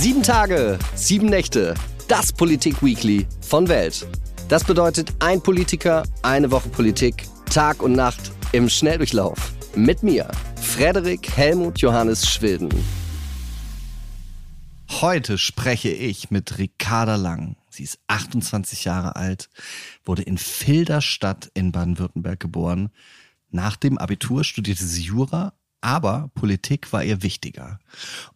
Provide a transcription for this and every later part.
Sieben Tage, sieben Nächte. Das Politik-Weekly von Welt. Das bedeutet ein Politiker, eine Woche Politik, Tag und Nacht im Schnelldurchlauf. Mit mir, Frederik Helmut Johannes Schwilden. Heute spreche ich mit Ricarda Lang. Sie ist 28 Jahre alt, wurde in Filderstadt in Baden-Württemberg geboren. Nach dem Abitur studierte sie Jura aber Politik war ihr wichtiger.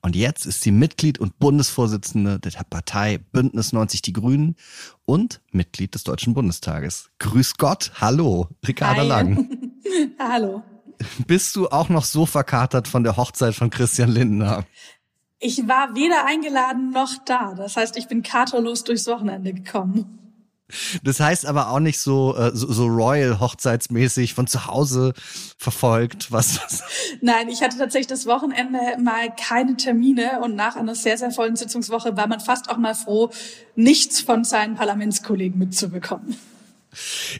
Und jetzt ist sie Mitglied und Bundesvorsitzende der Partei Bündnis 90 Die Grünen und Mitglied des Deutschen Bundestages. Grüß Gott, hallo, Ricarda Hi. Lang. hallo. Bist du auch noch so verkatert von der Hochzeit von Christian Lindner? Ich war weder eingeladen noch da. Das heißt, ich bin katerlos durchs Wochenende gekommen. Das heißt aber auch nicht so, äh, so, so royal hochzeitsmäßig von zu Hause verfolgt, was das? Nein, ich hatte tatsächlich das Wochenende mal keine Termine und nach einer sehr, sehr vollen Sitzungswoche war man fast auch mal froh, nichts von seinen Parlamentskollegen mitzubekommen.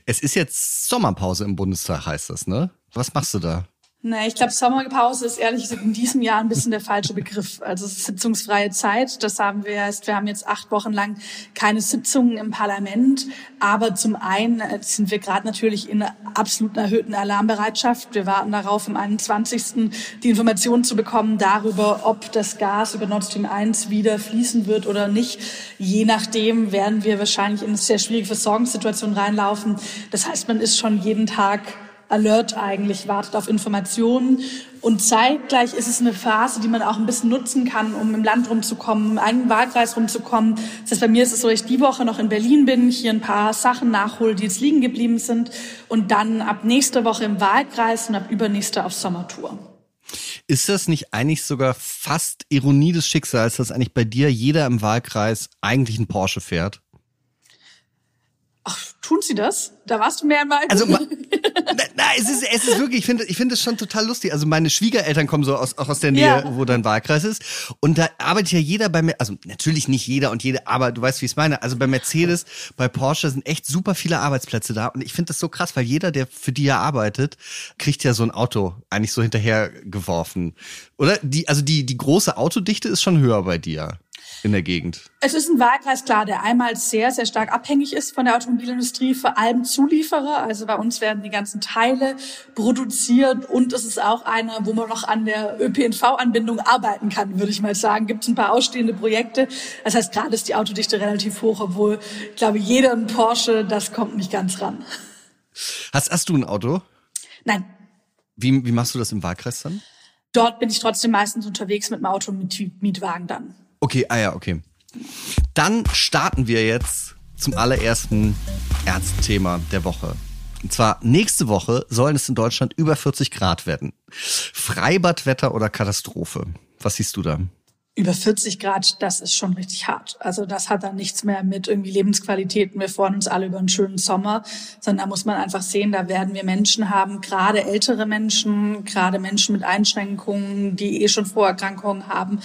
Es ist jetzt Sommerpause im Bundestag, heißt das, ne? Was machst du da? Nee, ich glaube, Sommerpause ist ehrlich gesagt in diesem Jahr ein bisschen der falsche Begriff. Also sitzungsfreie Zeit, das haben wir erst, wir haben jetzt acht Wochen lang keine Sitzungen im Parlament. Aber zum einen äh, sind wir gerade natürlich in absolut erhöhten Alarmbereitschaft. Wir warten darauf, am 21. die Informationen zu bekommen darüber, ob das Gas über Nord Stream 1 wieder fließen wird oder nicht. Je nachdem werden wir wahrscheinlich in eine sehr schwierige Versorgungssituation reinlaufen. Das heißt, man ist schon jeden Tag alert eigentlich, wartet auf Informationen. Und zeitgleich ist es eine Phase, die man auch ein bisschen nutzen kann, um im Land rumzukommen, im eigenen Wahlkreis rumzukommen. Das heißt, bei mir ist es so, dass ich die Woche noch in Berlin bin, hier ein paar Sachen nachhole, die jetzt liegen geblieben sind und dann ab nächster Woche im Wahlkreis und ab übernächster auf Sommertour. Ist das nicht eigentlich sogar fast Ironie des Schicksals, dass eigentlich bei dir jeder im Wahlkreis eigentlich einen Porsche fährt? Ach, tun sie das? Da warst du mehr mal. Also, na, es ist, es ist wirklich, ich finde, ich finde es schon total lustig. Also meine Schwiegereltern kommen so aus, auch aus der Nähe, ja. wo dein Wahlkreis ist. Und da arbeitet ja jeder bei mir, also natürlich nicht jeder und jede, aber du weißt, wie ich es meine. Also bei Mercedes, bei Porsche sind echt super viele Arbeitsplätze da. Und ich finde das so krass, weil jeder, der für die ja arbeitet, kriegt ja so ein Auto eigentlich so hinterher geworfen. Oder die, also die, die große Autodichte ist schon höher bei dir in der Gegend? Es ist ein Wahlkreis, klar, der einmal sehr, sehr stark abhängig ist von der Automobilindustrie, vor allem Zulieferer. Also bei uns werden die ganzen Teile produziert und es ist auch einer, wo man noch an der ÖPNV-Anbindung arbeiten kann, würde ich mal sagen. Gibt es ein paar ausstehende Projekte. Das heißt, gerade ist die Autodichte relativ hoch, obwohl, ich glaube, jeder ein Porsche, das kommt nicht ganz ran. Hast, hast du ein Auto? Nein. Wie, wie machst du das im Wahlkreis dann? Dort bin ich trotzdem meistens unterwegs mit dem Auto mit Mietwagen dann. Okay, ah ja, okay. Dann starten wir jetzt zum allerersten Ärztethema der Woche. Und zwar nächste Woche sollen es in Deutschland über 40 Grad werden. Freibadwetter oder Katastrophe? Was siehst du da? über 40 Grad, das ist schon richtig hart. Also das hat dann nichts mehr mit irgendwie Lebensqualitäten. Wir freuen uns alle über einen schönen Sommer, sondern da muss man einfach sehen, da werden wir Menschen haben, gerade ältere Menschen, gerade Menschen mit Einschränkungen, die eh schon Vorerkrankungen haben,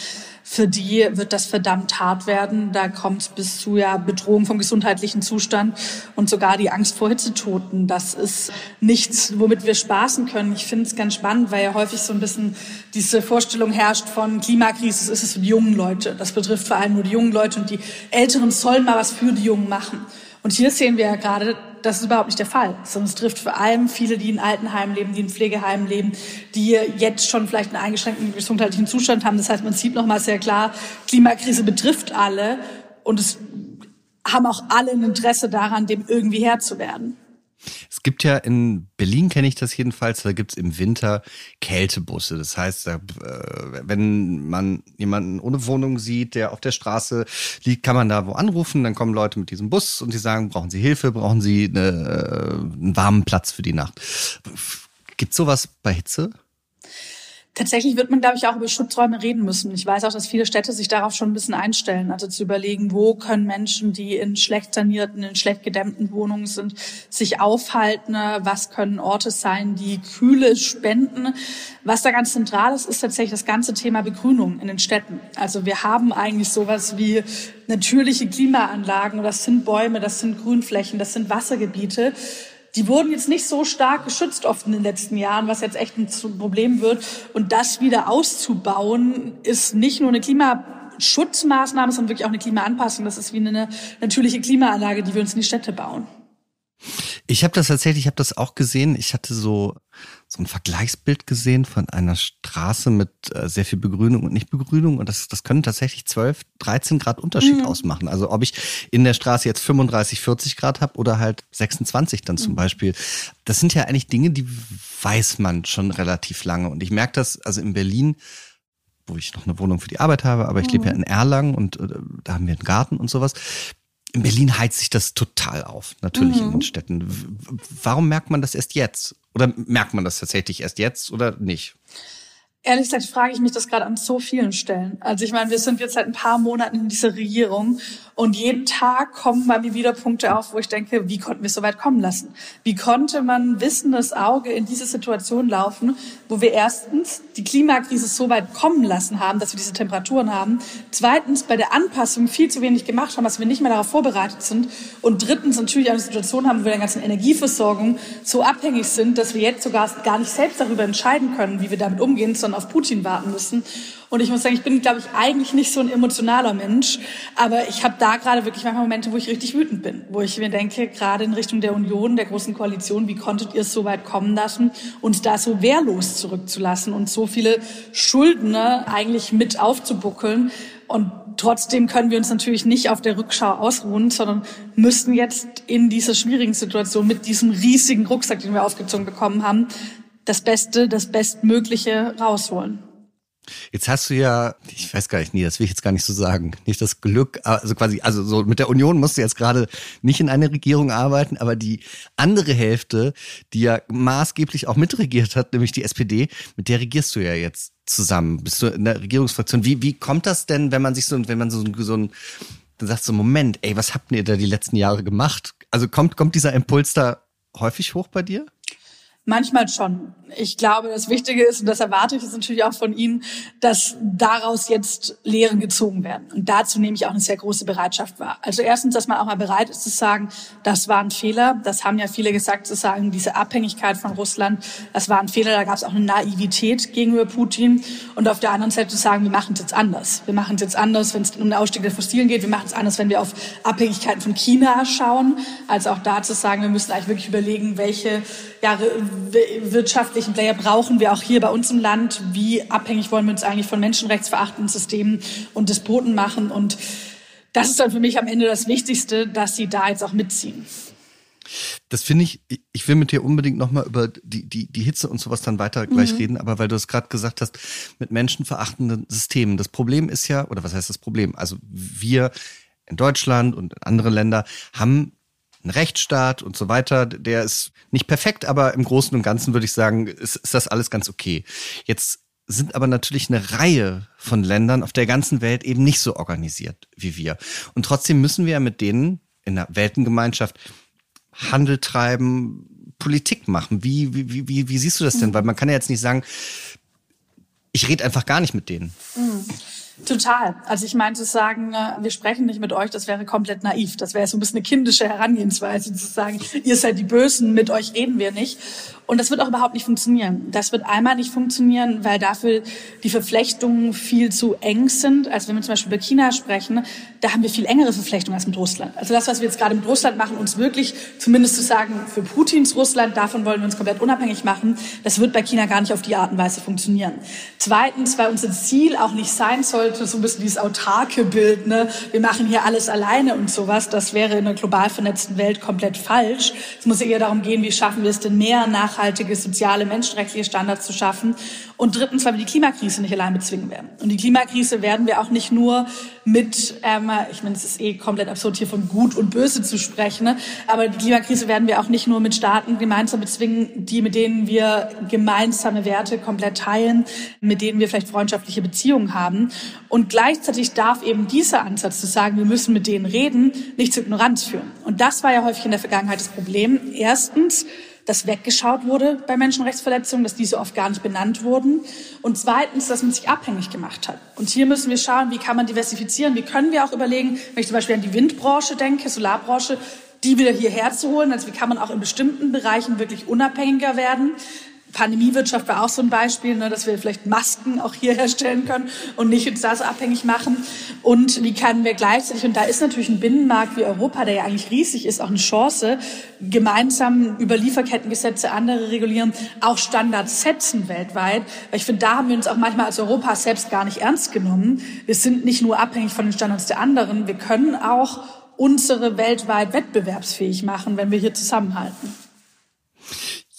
für die wird das verdammt hart werden. Da kommt es bis zu ja Bedrohung vom gesundheitlichen Zustand und sogar die Angst vor Hitzetoten. Das ist nichts, womit wir spaßen können. Ich finde es ganz spannend, weil ja häufig so ein bisschen diese Vorstellung herrscht von Klimakrise, ist es für die jungen Leute. Das betrifft vor allem nur die jungen Leute und die Älteren sollen mal was für die Jungen machen. Und hier sehen wir ja gerade, das ist überhaupt nicht der Fall, sondern es trifft vor allem viele, die in Altenheimen leben, die in Pflegeheimen leben, die jetzt schon vielleicht einen eingeschränkten gesundheitlichen Zustand haben. Das heißt, man sieht nochmal sehr klar, Klimakrise betrifft alle und es haben auch alle ein Interesse daran, dem irgendwie Herr zu werden. Es gibt ja in Berlin, kenne ich das jedenfalls, da gibt es im Winter Kältebusse. Das heißt, äh, wenn man jemanden ohne Wohnung sieht, der auf der Straße liegt, kann man da wo anrufen. Dann kommen Leute mit diesem Bus und die sagen, brauchen Sie Hilfe, brauchen Sie eine, äh, einen warmen Platz für die Nacht. Gibt sowas bei Hitze? Tatsächlich wird man, glaube ich, auch über Schutzräume reden müssen. Ich weiß auch, dass viele Städte sich darauf schon ein bisschen einstellen. Also zu überlegen, wo können Menschen, die in schlecht sanierten, in schlecht gedämmten Wohnungen sind, sich aufhalten? Was können Orte sein, die Kühle spenden? Was da ganz zentral ist, ist tatsächlich das ganze Thema Begrünung in den Städten. Also wir haben eigentlich sowas wie natürliche Klimaanlagen. Das sind Bäume, das sind Grünflächen, das sind Wassergebiete die wurden jetzt nicht so stark geschützt oft in den letzten Jahren, was jetzt echt ein Problem wird. Und das wieder auszubauen, ist nicht nur eine Klima Schutzmaßnahme, sondern wirklich auch eine Klimaanpassung. Das ist wie eine natürliche Klimaanlage, die wir uns in die Städte bauen. Ich habe das tatsächlich, ich habe das auch gesehen. Ich hatte so so ein Vergleichsbild gesehen von einer Straße mit äh, sehr viel Begrünung und Nichtbegrünung und das das können tatsächlich 12, 13 Grad Unterschied mhm. ausmachen. Also ob ich in der Straße jetzt 35, 40 Grad habe oder halt 26 dann zum mhm. Beispiel. Das sind ja eigentlich Dinge, die weiß man schon relativ lange und ich merke das also in Berlin wo ich noch eine Wohnung für die Arbeit habe, aber ich lebe ja mhm. in Erlangen und äh, da haben wir einen Garten und sowas. In Berlin heizt sich das total auf, natürlich mhm. in den Städten. Warum merkt man das erst jetzt? Oder merkt man das tatsächlich erst jetzt oder nicht? Ehrlich gesagt frage ich mich das gerade an so vielen Stellen. Also ich meine, wir sind jetzt seit ein paar Monaten in dieser Regierung und jeden Tag kommen bei mir wieder Punkte auf, wo ich denke, wie konnten wir es so weit kommen lassen? Wie konnte man wissendes Auge in diese Situation laufen, wo wir erstens die Klimakrise so weit kommen lassen haben, dass wir diese Temperaturen haben, zweitens bei der Anpassung viel zu wenig gemacht haben, dass wir nicht mehr darauf vorbereitet sind und drittens natürlich eine Situation haben, wo wir der ganzen Energieversorgung so abhängig sind, dass wir jetzt sogar gar nicht selbst darüber entscheiden können, wie wir damit umgehen, sondern auf Putin warten müssen. Und ich muss sagen, ich bin, glaube ich, eigentlich nicht so ein emotionaler Mensch, aber ich habe da gerade wirklich manchmal Momente, wo ich richtig wütend bin, wo ich mir denke, gerade in Richtung der Union, der großen Koalition, wie konntet ihr es so weit kommen lassen, uns da so wehrlos zurückzulassen und so viele Schuldner eigentlich mit aufzubuckeln. Und trotzdem können wir uns natürlich nicht auf der Rückschau ausruhen, sondern müssen jetzt in dieser schwierigen Situation mit diesem riesigen Rucksack, den wir aufgezogen bekommen haben, das Beste, das Bestmögliche rausholen. Jetzt hast du ja, ich weiß gar nicht, nie, das will ich jetzt gar nicht so sagen, nicht das Glück, also quasi, also so mit der Union musst du jetzt gerade nicht in einer Regierung arbeiten, aber die andere Hälfte, die ja maßgeblich auch mitregiert hat, nämlich die SPD, mit der regierst du ja jetzt zusammen. Bist du in der Regierungsfraktion? Wie, wie kommt das denn, wenn man sich so, wenn man so, so ein, dann sagst du, Moment, ey, was habt ihr da die letzten Jahre gemacht? Also kommt, kommt dieser Impuls da häufig hoch bei dir? Manchmal schon. Ich glaube, das Wichtige ist, und das erwarte ich jetzt natürlich auch von Ihnen, dass daraus jetzt Lehren gezogen werden. Und dazu nehme ich auch eine sehr große Bereitschaft wahr. Also erstens, dass man auch mal bereit ist zu sagen, das war ein Fehler. Das haben ja viele gesagt, zu sagen, diese Abhängigkeit von Russland, das war ein Fehler. Da gab es auch eine Naivität gegenüber Putin. Und auf der anderen Seite zu sagen, wir machen es jetzt anders. Wir machen es jetzt anders, wenn es um den Ausstieg der Fossilen geht. Wir machen es anders, wenn wir auf Abhängigkeiten von China schauen. Also auch da zu sagen, wir müssen eigentlich wirklich überlegen, welche ja, wirtschaftlichen Player brauchen wir auch hier bei uns im Land. Wie abhängig wollen wir uns eigentlich von menschenrechtsverachtenden Systemen und Despoten machen? Und das ist dann für mich am Ende das Wichtigste, dass sie da jetzt auch mitziehen. Das finde ich, ich will mit dir unbedingt nochmal über die, die, die Hitze und sowas dann weiter gleich mhm. reden, aber weil du es gerade gesagt hast, mit menschenverachtenden Systemen. Das Problem ist ja, oder was heißt das Problem? Also wir in Deutschland und in andere Länder haben ein Rechtsstaat und so weiter, der ist nicht perfekt, aber im Großen und Ganzen würde ich sagen, ist, ist das alles ganz okay. Jetzt sind aber natürlich eine Reihe von Ländern auf der ganzen Welt eben nicht so organisiert wie wir. Und trotzdem müssen wir ja mit denen in der Weltengemeinschaft Handel treiben, Politik machen. Wie, wie, wie, wie siehst du das denn? Weil man kann ja jetzt nicht sagen, ich rede einfach gar nicht mit denen. Mhm. Total. Also ich meinte zu sagen, äh, wir sprechen nicht mit euch, das wäre komplett naiv. Das wäre so ein bisschen eine kindische Herangehensweise, zu sagen, ihr seid die Bösen, mit euch reden wir nicht. Und das wird auch überhaupt nicht funktionieren. Das wird einmal nicht funktionieren, weil dafür die Verflechtungen viel zu eng sind. Also wenn wir zum Beispiel über China sprechen, da haben wir viel engere Verflechtungen als mit Russland. Also das, was wir jetzt gerade mit Russland machen, uns wirklich zumindest zu sagen, für Putins Russland, davon wollen wir uns komplett unabhängig machen, das wird bei China gar nicht auf die Art und Weise funktionieren. Zweitens, weil unser Ziel auch nicht sein sollte, so ein bisschen dieses autarke Bild, ne? wir machen hier alles alleine und sowas, das wäre in einer global vernetzten Welt komplett falsch. Es muss eher darum gehen, wie schaffen wir es denn mehr nach nachhaltige, soziale, menschenrechtliche Standards zu schaffen. Und drittens, weil wir die Klimakrise nicht allein bezwingen werden. Und die Klimakrise werden wir auch nicht nur mit, ähm, ich meine, es ist eh komplett absurd, hier von Gut und Böse zu sprechen, ne? aber die Klimakrise werden wir auch nicht nur mit Staaten gemeinsam bezwingen, die mit denen wir gemeinsame Werte komplett teilen, mit denen wir vielleicht freundschaftliche Beziehungen haben. Und gleichzeitig darf eben dieser Ansatz zu sagen, wir müssen mit denen reden, nicht zu Ignoranz führen. Und das war ja häufig in der Vergangenheit das Problem. Erstens, dass weggeschaut wurde bei Menschenrechtsverletzungen, dass diese oft gar nicht benannt wurden. Und zweitens, dass man sich abhängig gemacht hat. Und hier müssen wir schauen, wie kann man diversifizieren, wie können wir auch überlegen, wenn ich zum Beispiel an die Windbranche denke, Solarbranche, die wieder hierher zu holen, also wie kann man auch in bestimmten Bereichen wirklich unabhängiger werden. Pandemiewirtschaft war auch so ein Beispiel, ne, dass wir vielleicht Masken auch hier herstellen können und nicht uns da so abhängig machen. Und wie können wir gleichzeitig, und da ist natürlich ein Binnenmarkt wie Europa, der ja eigentlich riesig ist, auch eine Chance, gemeinsam über Lieferkettengesetze, andere regulieren, auch Standards setzen weltweit. Weil ich finde, da haben wir uns auch manchmal als Europa selbst gar nicht ernst genommen. Wir sind nicht nur abhängig von den Standards der anderen, wir können auch unsere weltweit wettbewerbsfähig machen, wenn wir hier zusammenhalten.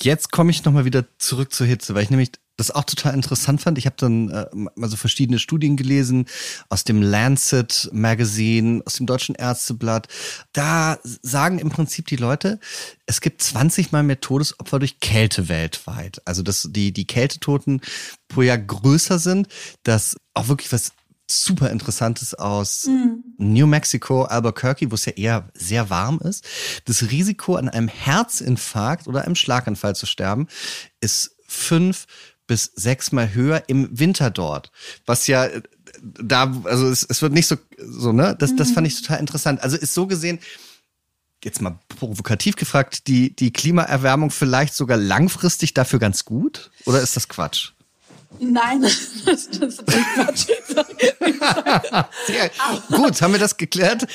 Jetzt komme ich nochmal wieder zurück zur Hitze, weil ich nämlich das auch total interessant fand. Ich habe dann äh, mal so verschiedene Studien gelesen aus dem Lancet Magazine, aus dem Deutschen Ärzteblatt. Da sagen im Prinzip die Leute, es gibt 20 mal mehr Todesopfer durch Kälte weltweit. Also dass die die Kältetoten pro Jahr größer sind, dass auch wirklich was super Interessantes aus mhm. New Mexico, Albuquerque, wo es ja eher sehr warm ist. Das Risiko, an einem Herzinfarkt oder einem Schlaganfall zu sterben, ist fünf bis sechsmal höher im Winter dort. Was ja äh, da, also es, es wird nicht so, so, ne? Das, das fand ich mhm. total interessant. Also ist so gesehen, jetzt mal provokativ gefragt, die, die Klimaerwärmung vielleicht sogar langfristig dafür ganz gut? Oder ist das Quatsch? Nein, das, das ist Quatsch. Sehr gut, haben wir das geklärt?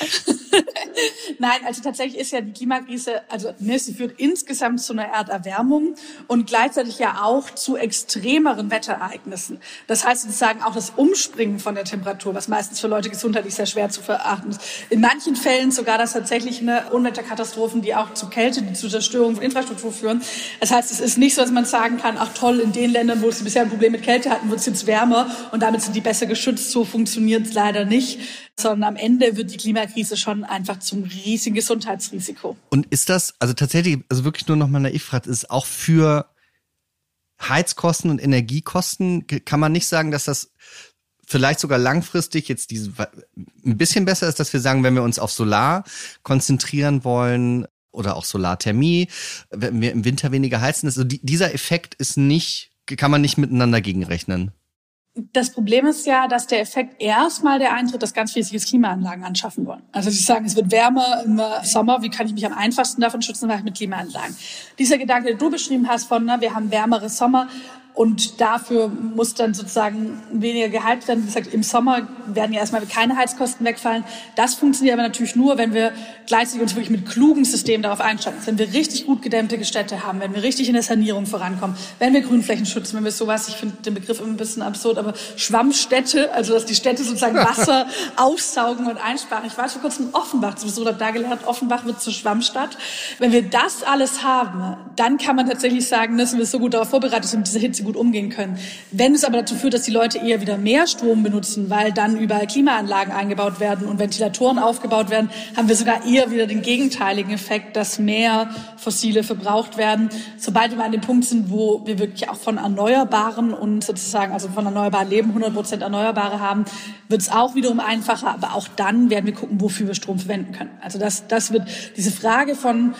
Nein, also tatsächlich ist ja die Klimakrise, also ne, sie führt insgesamt zu einer Erderwärmung und gleichzeitig ja auch zu extremeren Wetterereignissen. Das heißt sozusagen auch das Umspringen von der Temperatur, was meistens für Leute gesundheitlich sehr schwer zu verachten ist. In manchen Fällen sogar das tatsächlich eine Unwetterkatastrophen, die auch zu Kälte, die zu Zerstörung von Infrastruktur führen. Das heißt, es ist nicht so, dass man sagen kann, ach toll, in den Ländern, wo es bisher ein Problem mit Kälte hatten, wird es jetzt wärmer und damit sind die besser geschützt. So funktioniert es leider nicht, sondern am Ende wird die Klimakrise schon einfach zum riesigen Gesundheitsrisiko. Und ist das, also tatsächlich, also wirklich nur noch mal naiv fragt, ist auch für Heizkosten und Energiekosten, kann man nicht sagen, dass das vielleicht sogar langfristig jetzt diese, ein bisschen besser ist, dass wir sagen, wenn wir uns auf Solar konzentrieren wollen oder auch Solarthermie, wenn wir im Winter weniger heizen, also die, dieser Effekt ist nicht kann man nicht miteinander gegenrechnen. Das Problem ist ja, dass der Effekt erstmal der eintritt, dass ganz viele sich Klimaanlagen anschaffen wollen. Also sie sagen, es wird wärmer im Sommer, wie kann ich mich am einfachsten davon schützen, mit Klimaanlagen. Dieser Gedanke, den du beschrieben hast von, na, wir haben wärmere Sommer, und dafür muss dann sozusagen weniger geheizt werden. Wie gesagt, im Sommer werden ja erstmal keine Heizkosten wegfallen. Das funktioniert aber natürlich nur, wenn wir gleichzeitig uns wirklich mit klugen Systemen darauf einstellen. Wenn wir richtig gut gedämmte Städte haben, wenn wir richtig in der Sanierung vorankommen, wenn wir Grünflächen schützen, wenn wir sowas, ich finde den Begriff immer ein bisschen absurd, aber Schwammstädte, also dass die Städte sozusagen Wasser aufsaugen und einsparen. Ich war vor kurzem in Offenbach zu Besuch, habe da gelernt, Offenbach wird zur Schwammstadt. Wenn wir das alles haben, dann kann man tatsächlich sagen, dass wir so gut darauf vorbereitet sind, diese Hitze gut umgehen können. Wenn es aber dazu führt, dass die Leute eher wieder mehr Strom benutzen, weil dann überall Klimaanlagen eingebaut werden und Ventilatoren aufgebaut werden, haben wir sogar eher wieder den gegenteiligen Effekt, dass mehr fossile verbraucht werden. Sobald wir an dem Punkt sind, wo wir wirklich auch von Erneuerbaren und sozusagen, also von erneuerbaren Leben 100 Prozent Erneuerbare haben, wird es auch wiederum einfacher. Aber auch dann werden wir gucken, wofür wir Strom verwenden können. Also das, das wird diese Frage von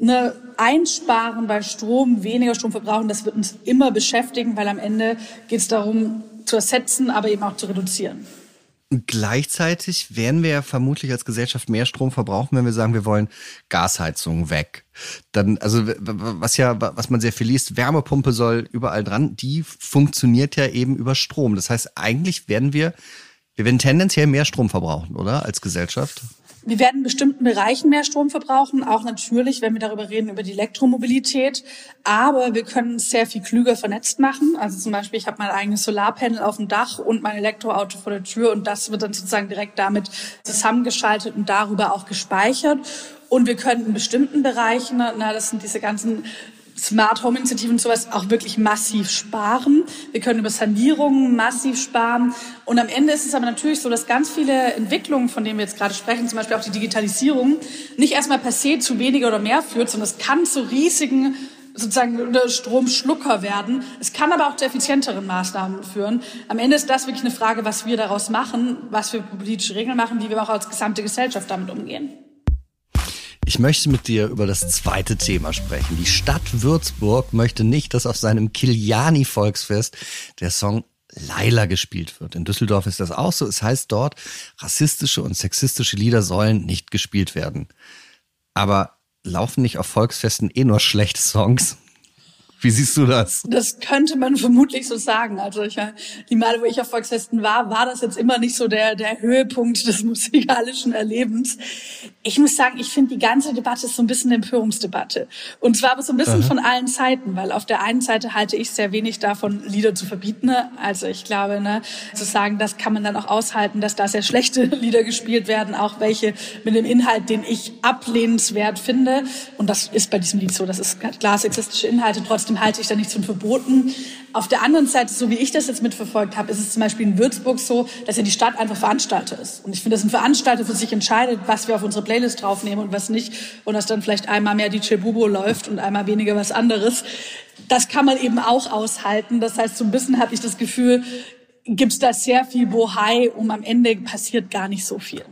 ne, Einsparen bei Strom, weniger Strom verbrauchen, das wird uns immer beschäftigen, weil am Ende geht es darum, zu ersetzen, aber eben auch zu reduzieren. Gleichzeitig werden wir ja vermutlich als Gesellschaft mehr Strom verbrauchen, wenn wir sagen, wir wollen Gasheizung weg. Dann, also was ja, was man sehr viel liest, Wärmepumpe soll überall dran, die funktioniert ja eben über Strom. Das heißt, eigentlich werden wir, wir werden tendenziell mehr Strom verbrauchen, oder? Als Gesellschaft? Wir werden in bestimmten Bereichen mehr Strom verbrauchen, auch natürlich, wenn wir darüber reden, über die Elektromobilität. Aber wir können sehr viel klüger vernetzt machen. Also zum Beispiel, ich habe mein eigenes Solarpanel auf dem Dach und mein Elektroauto vor der Tür und das wird dann sozusagen direkt damit zusammengeschaltet und darüber auch gespeichert. Und wir können in bestimmten Bereichen, na, das sind diese ganzen Smart Home Initiativen und sowas auch wirklich massiv sparen. Wir können über Sanierungen massiv sparen. Und am Ende ist es aber natürlich so, dass ganz viele Entwicklungen, von denen wir jetzt gerade sprechen, zum Beispiel auch die Digitalisierung, nicht erstmal per se zu weniger oder mehr führt, sondern es kann zu riesigen sozusagen Stromschlucker werden. Es kann aber auch zu effizienteren Maßnahmen führen. Am Ende ist das wirklich eine Frage, was wir daraus machen, was wir politische Regeln machen, wie wir auch als gesamte Gesellschaft damit umgehen. Ich möchte mit dir über das zweite Thema sprechen. Die Stadt Würzburg möchte nicht, dass auf seinem Kiliani-Volksfest der Song Laila gespielt wird. In Düsseldorf ist das auch so. Es heißt dort, rassistische und sexistische Lieder sollen nicht gespielt werden. Aber laufen nicht auf Volksfesten eh nur schlechte Songs? Wie siehst du das? Das könnte man vermutlich so sagen. Also ich, die Male, wo ich auf Volksfesten war, war das jetzt immer nicht so der, der Höhepunkt des musikalischen Erlebens. Ich muss sagen, ich finde die ganze Debatte ist so ein bisschen eine Empörungsdebatte. Und zwar aber so ein bisschen Aha. von allen Seiten, weil auf der einen Seite halte ich sehr wenig davon, Lieder zu verbieten. Ne? Also ich glaube, ne, zu sagen, das kann man dann auch aushalten, dass da sehr schlechte Lieder gespielt werden, auch welche mit dem Inhalt, den ich ablehnenswert finde. Und das ist bei diesem Lied so, das ist klar sexistische Inhalte, trotzdem halte ich da nichts von verboten. Auf der anderen Seite, so wie ich das jetzt mitverfolgt habe, ist es zum Beispiel in Würzburg so, dass ja die Stadt einfach Veranstalter ist. Und ich finde, dass ein Veranstalter für sich entscheidet, was wir auf unsere Playlist draufnehmen und was nicht. Und dass dann vielleicht einmal mehr DJ Bubo läuft und einmal weniger was anderes. Das kann man eben auch aushalten. Das heißt, so ein bisschen habe ich das Gefühl, gibt es da sehr viel Bohai, um am Ende passiert gar nicht so viel.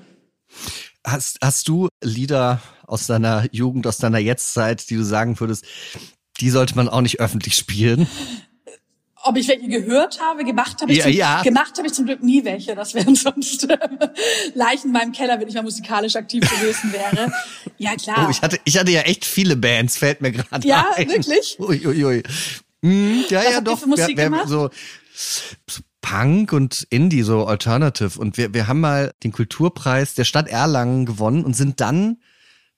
Hast, hast du Lieder aus deiner Jugend, aus deiner Jetztzeit, die du sagen würdest, die sollte man auch nicht öffentlich spielen? Ob ich welche gehört habe, gemacht habe ich, ja, zum, ja. gemacht habe ich zum Glück nie welche. Das wären sonst äh, Leichen in meinem Keller, wenn ich mal musikalisch aktiv gewesen wäre. Ja klar. Oh, ich hatte, ich hatte ja echt viele Bands, fällt mir gerade ja, ein. Ja, wirklich. Ui, ui, ui. Hm, ja, Was ja, doch. Musik wer, wer, so Punk und Indie, so Alternative. Und wir, wir haben mal den Kulturpreis der Stadt Erlangen gewonnen und sind dann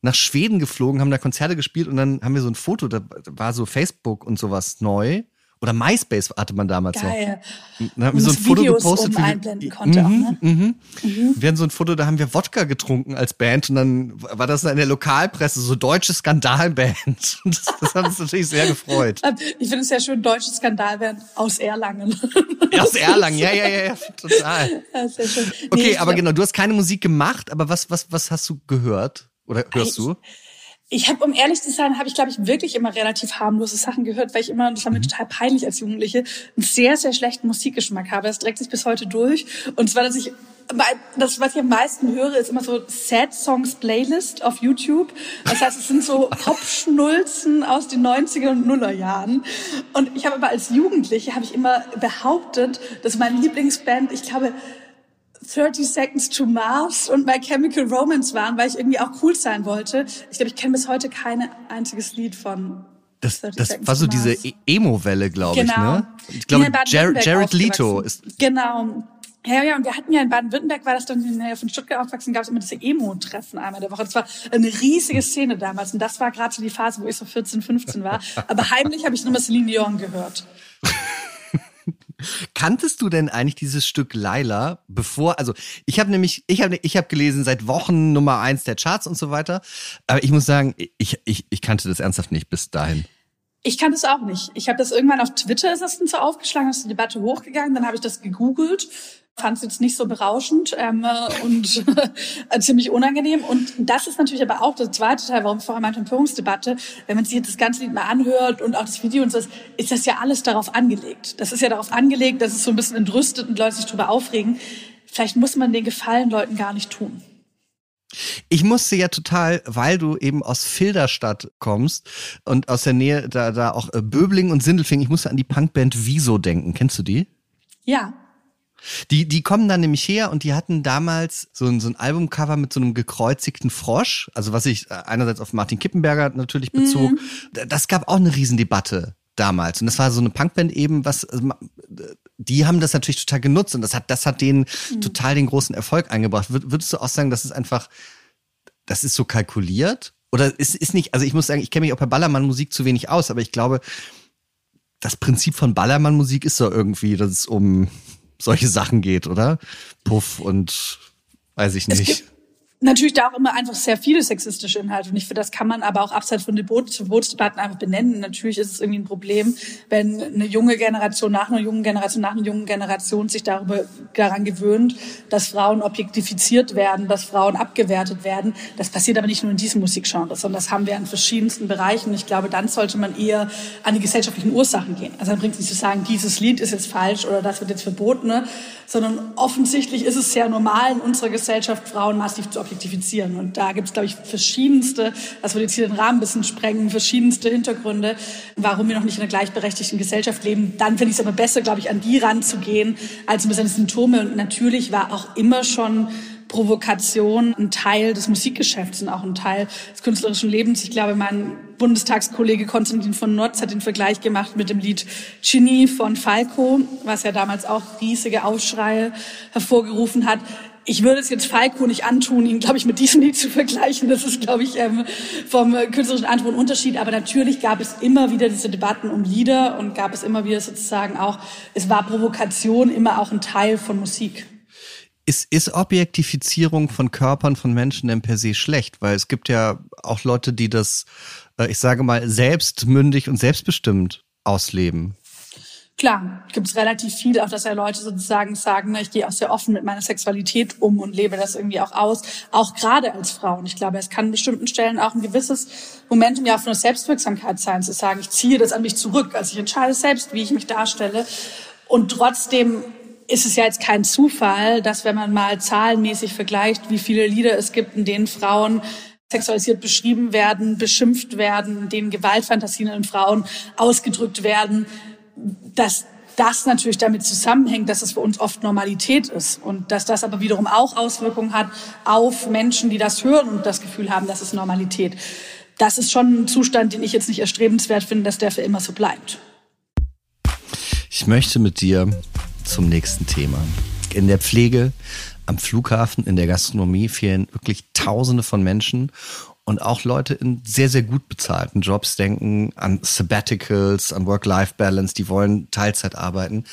nach Schweden geflogen, haben da Konzerte gespielt und dann haben wir so ein Foto, da war so Facebook und sowas neu. Oder MySpace hatte man damals Geil. noch. Dann haben wir so ein Foto Videos gepostet. Oben einblenden konnte mhm, auch, ne? mhm. Mhm. Wir hatten so ein Foto, da haben wir Wodka getrunken als Band und dann war das in der Lokalpresse, so deutsche Skandalband. Das, das hat uns natürlich sehr gefreut. Ich finde es sehr schön, deutsche Skandalband aus Erlangen. aus Erlangen, ja, ja, ja, ja total. Ja, sehr schön. Okay, nee, aber genau, du hast keine Musik gemacht, aber was, was, was hast du gehört? Oder hörst du? Ich habe, um ehrlich zu sein, habe ich, glaube ich, wirklich immer relativ harmlose Sachen gehört, weil ich immer, und das war mir mhm. total peinlich als Jugendliche, einen sehr, sehr schlechten Musikgeschmack habe. Das trägt sich bis heute durch. Und zwar, dass ich das, was ich am meisten höre, ist immer so Sad Songs Playlist auf YouTube. Das heißt, es sind so Popschnulzen aus den 90er und Nuller Jahren. Und ich habe aber als Jugendliche, habe ich immer behauptet, dass meine Lieblingsband, ich glaube, 30 Seconds to Mars und My Chemical Romance waren, weil ich irgendwie auch cool sein wollte. Ich glaube, ich kenne bis heute kein einziges Lied von das, das war so diese e- Emo-Welle, glaube genau. ich, ne? Ich glaube, Jared, Jared Leto ist. Genau. Ja, ja, und wir hatten ja in Baden-Württemberg, war das dann in der Nähe von Stuttgart aufgewachsen, gab es immer diese Emo-Treffen einmal der Woche. Das war eine riesige Szene damals. Und das war gerade so die Phase, wo ich so 14, 15 war. Aber heimlich habe ich nur mal Celine Dion gehört. Kanntest du denn eigentlich dieses Stück Laila bevor, also ich habe nämlich, ich habe ich hab gelesen seit Wochen Nummer eins der Charts und so weiter, aber ich muss sagen, ich, ich, ich kannte das ernsthaft nicht bis dahin. Ich kannte es auch nicht. Ich habe das irgendwann auf Twitter ist das dann so aufgeschlagen, ist die Debatte hochgegangen, dann habe ich das gegoogelt fand es jetzt nicht so berauschend ähm, und äh, ziemlich unangenehm. Und das ist natürlich aber auch der zweite Teil, warum ich vorher meinte Empörungsdebatte. Wenn man sich jetzt das ganze Lied mal anhört und auch das Video und so, ist das ja alles darauf angelegt. Das ist ja darauf angelegt, dass es so ein bisschen entrüstet und Leute sich darüber aufregen. Vielleicht muss man den Gefallen Leuten gar nicht tun. Ich musste ja total, weil du eben aus Filderstadt kommst und aus der Nähe da, da auch äh, Böbling und Sindelfing, ich musste an die Punkband Wieso denken. Kennst du die? Ja. Die, die kommen dann nämlich her und die hatten damals so ein, so ein Albumcover mit so einem gekreuzigten Frosch, also was ich äh, einerseits auf Martin Kippenberger natürlich bezog. Mhm. Das gab auch eine Riesendebatte damals. Und das war so eine Punkband eben, was, also, die haben das natürlich total genutzt und das hat, das hat denen mhm. total den großen Erfolg eingebracht. Würdest du auch sagen, das ist einfach, das ist so kalkuliert? Oder ist, ist nicht, also ich muss sagen, ich kenne mich auch bei Ballermann-Musik zu wenig aus, aber ich glaube, das Prinzip von Ballermann-Musik ist so irgendwie, dass es um solche Sachen geht, oder? Puff und weiß ich nicht natürlich da auch immer einfach sehr viele sexistische Inhalte. Und ich finde, das kann man aber auch abseits von Verbotsdebatten einfach benennen. Natürlich ist es irgendwie ein Problem, wenn eine junge Generation nach einer jungen Generation nach einer jungen Generation sich darüber daran gewöhnt, dass Frauen objektifiziert werden, dass Frauen abgewertet werden. Das passiert aber nicht nur in diesem Musikgenre, sondern das haben wir in verschiedensten Bereichen. Ich glaube, dann sollte man eher an die gesellschaftlichen Ursachen gehen. Also dann bringt es nicht zu sagen, dieses Lied ist jetzt falsch oder das wird jetzt verboten, ne? sondern offensichtlich ist es sehr normal in unserer Gesellschaft, Frauen massiv zu objektifizieren. Und da gibt es, glaube ich, verschiedenste, das würde jetzt hier den Rahmen ein bisschen sprengen, verschiedenste Hintergründe, warum wir noch nicht in einer gleichberechtigten Gesellschaft leben. Dann finde ich es aber besser, glaube ich, an die ranzugehen, als ein bisschen Symptome. Und natürlich war auch immer schon Provokation ein Teil des Musikgeschäfts und auch ein Teil des künstlerischen Lebens. Ich glaube, mein Bundestagskollege Konstantin von Notz hat den Vergleich gemacht mit dem Lied Genie von Falco, was ja damals auch riesige Aufschreie hervorgerufen hat. Ich würde es jetzt Falco nicht antun, ihn, glaube ich, mit diesem Lied zu vergleichen. Das ist, glaube ich, ähm, vom künstlerischen Anspruch ein Unterschied. Aber natürlich gab es immer wieder diese Debatten um Lieder und gab es immer wieder sozusagen auch, es war Provokation immer auch ein Teil von Musik. Ist, ist Objektifizierung von Körpern von Menschen denn per se schlecht? Weil es gibt ja auch Leute, die das, äh, ich sage mal, selbstmündig und selbstbestimmt ausleben. Klar, gibt es relativ viel, auch dass ja Leute sozusagen sagen, ich gehe auch sehr offen mit meiner Sexualität um und lebe das irgendwie auch aus, auch gerade als Frau. Und ich glaube, es kann an bestimmten Stellen auch ein gewisses Momentum ja auch von der Selbstwirksamkeit sein, zu sagen, ich ziehe das an mich zurück, also ich entscheide selbst, wie ich mich darstelle. Und trotzdem ist es ja jetzt kein Zufall, dass wenn man mal zahlenmäßig vergleicht, wie viele Lieder es gibt, in denen Frauen sexualisiert beschrieben werden, beschimpft werden, in denen Gewaltfantasien in Frauen ausgedrückt werden, dass das natürlich damit zusammenhängt, dass es für uns oft Normalität ist und dass das aber wiederum auch Auswirkungen hat auf Menschen, die das hören und das Gefühl haben, das ist Normalität. Das ist schon ein Zustand, den ich jetzt nicht erstrebenswert finde, dass der für immer so bleibt. Ich möchte mit dir zum nächsten Thema. In der Pflege, am Flughafen, in der Gastronomie fehlen wirklich Tausende von Menschen und auch Leute in sehr, sehr gut bezahlten Jobs denken an Sabbaticals, an Work-Life-Balance, die wollen Teilzeit arbeiten.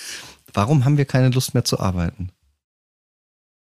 Warum haben wir keine Lust mehr zu arbeiten?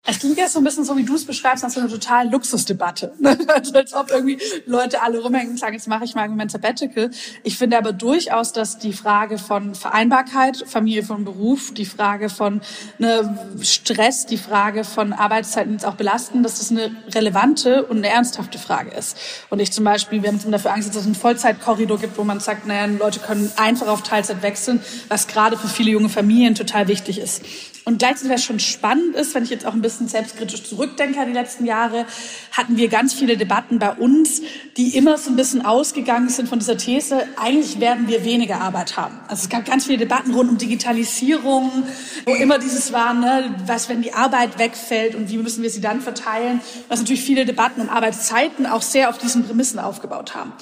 Es klingt jetzt so ein bisschen so, wie du es beschreibst, als so eine total Luxusdebatte. also als ob irgendwie Leute alle rumhängen und sagen, jetzt mache ich mal mein Sabbatical. Ich finde aber durchaus, dass die Frage von Vereinbarkeit, Familie von Beruf, die Frage von ne, Stress, die Frage von Arbeitszeiten jetzt auch belasten, dass das eine relevante und eine ernsthafte Frage ist. Und ich zum Beispiel, wir haben dafür angesetzt, dass es einen Vollzeitkorridor gibt, wo man sagt, naja, Leute können einfach auf Teilzeit wechseln, was gerade für viele junge Familien total wichtig ist. Und gleichzeitig, was schon spannend ist, wenn ich jetzt auch ein bisschen selbstkritisch zurückdenke an die letzten Jahre, hatten wir ganz viele Debatten bei uns, die immer so ein bisschen ausgegangen sind von dieser These, eigentlich werden wir weniger Arbeit haben. Also es gab ganz viele Debatten rund um Digitalisierung, wo immer dieses war, ne, was, wenn die Arbeit wegfällt und wie müssen wir sie dann verteilen, was natürlich viele Debatten um Arbeitszeiten auch sehr auf diesen Prämissen aufgebaut haben.